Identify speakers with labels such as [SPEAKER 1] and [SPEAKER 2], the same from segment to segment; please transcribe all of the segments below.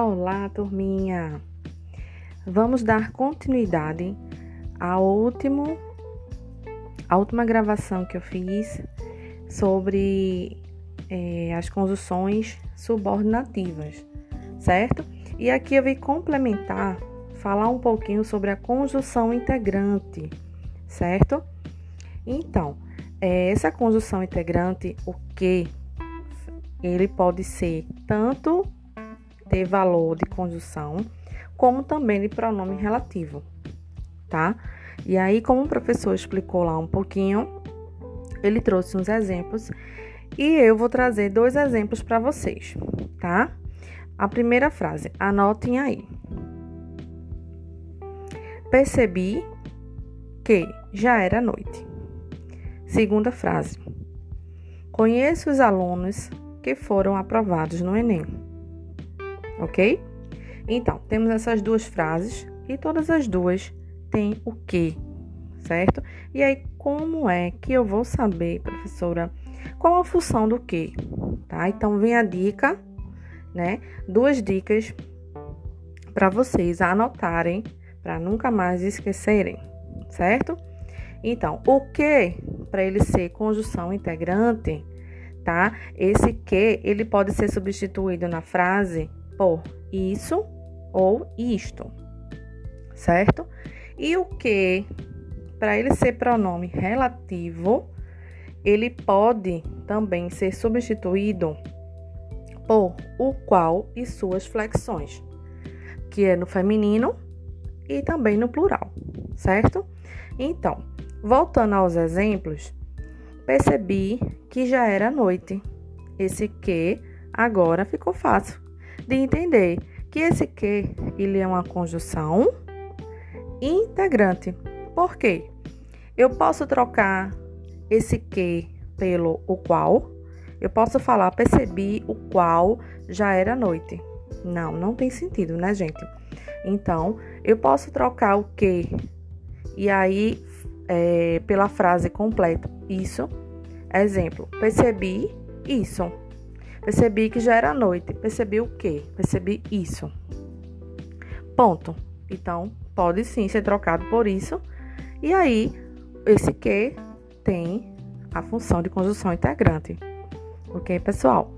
[SPEAKER 1] Olá, turminha! Vamos dar continuidade ao último, à última gravação que eu fiz sobre é, as conjunções subordinativas, certo? E aqui eu vim complementar, falar um pouquinho sobre a conjunção integrante, certo? Então, é, essa conjunção integrante, o que ele pode ser tanto ter valor de conjunção, como também de pronome relativo, tá? E aí, como o professor explicou lá um pouquinho, ele trouxe uns exemplos e eu vou trazer dois exemplos para vocês, tá? A primeira frase, anotem aí. Percebi que já era noite. Segunda frase. Conheço os alunos que foram aprovados no Enem ok? Então, temos essas duas frases e todas as duas têm o que, certo? E aí, como é que eu vou saber, professora, qual a função do que, tá? Então, vem a dica, né? Duas dicas para vocês anotarem, para nunca mais esquecerem, certo? Então, o que, para ele ser conjunção integrante, tá? Esse que, ele pode ser substituído na frase por isso ou isto, certo? E o que, para ele ser pronome relativo, ele pode também ser substituído por o qual e suas flexões, que é no feminino e também no plural, certo? Então, voltando aos exemplos, percebi que já era noite. Esse que agora ficou fácil de entender que esse que ele é uma conjunção integrante. Por quê? Eu posso trocar esse que pelo o qual. Eu posso falar percebi o qual já era noite. Não, não tem sentido, né, gente? Então, eu posso trocar o que e aí é, pela frase completa. Isso. Exemplo, percebi isso. Percebi que já era noite. Percebi o quê? Percebi isso. Ponto. Então, pode sim ser trocado por isso. E aí, esse que tem a função de conjunção integrante. Ok, pessoal?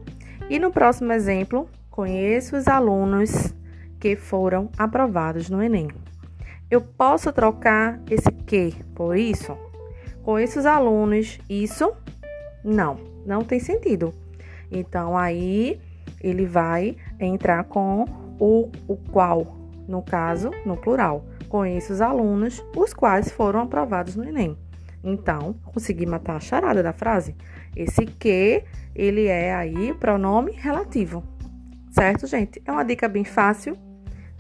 [SPEAKER 1] E no próximo exemplo, conheço os alunos que foram aprovados no Enem. Eu posso trocar esse que por isso? Conheço os alunos, isso? Não, não tem sentido. Então, aí ele vai entrar com o, o qual, no caso, no plural. Conheço os alunos, os quais foram aprovados no Enem. Então, consegui matar a charada da frase. Esse que, ele é aí pronome relativo. Certo, gente? É uma dica bem fácil,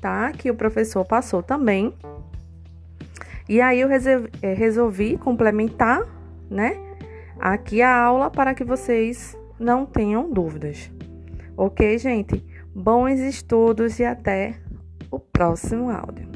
[SPEAKER 1] tá? Que o professor passou também. E aí eu eh, resolvi complementar, né? Aqui a aula para que vocês não tenham dúvidas. Ok, gente? Bons estudos e até o próximo áudio.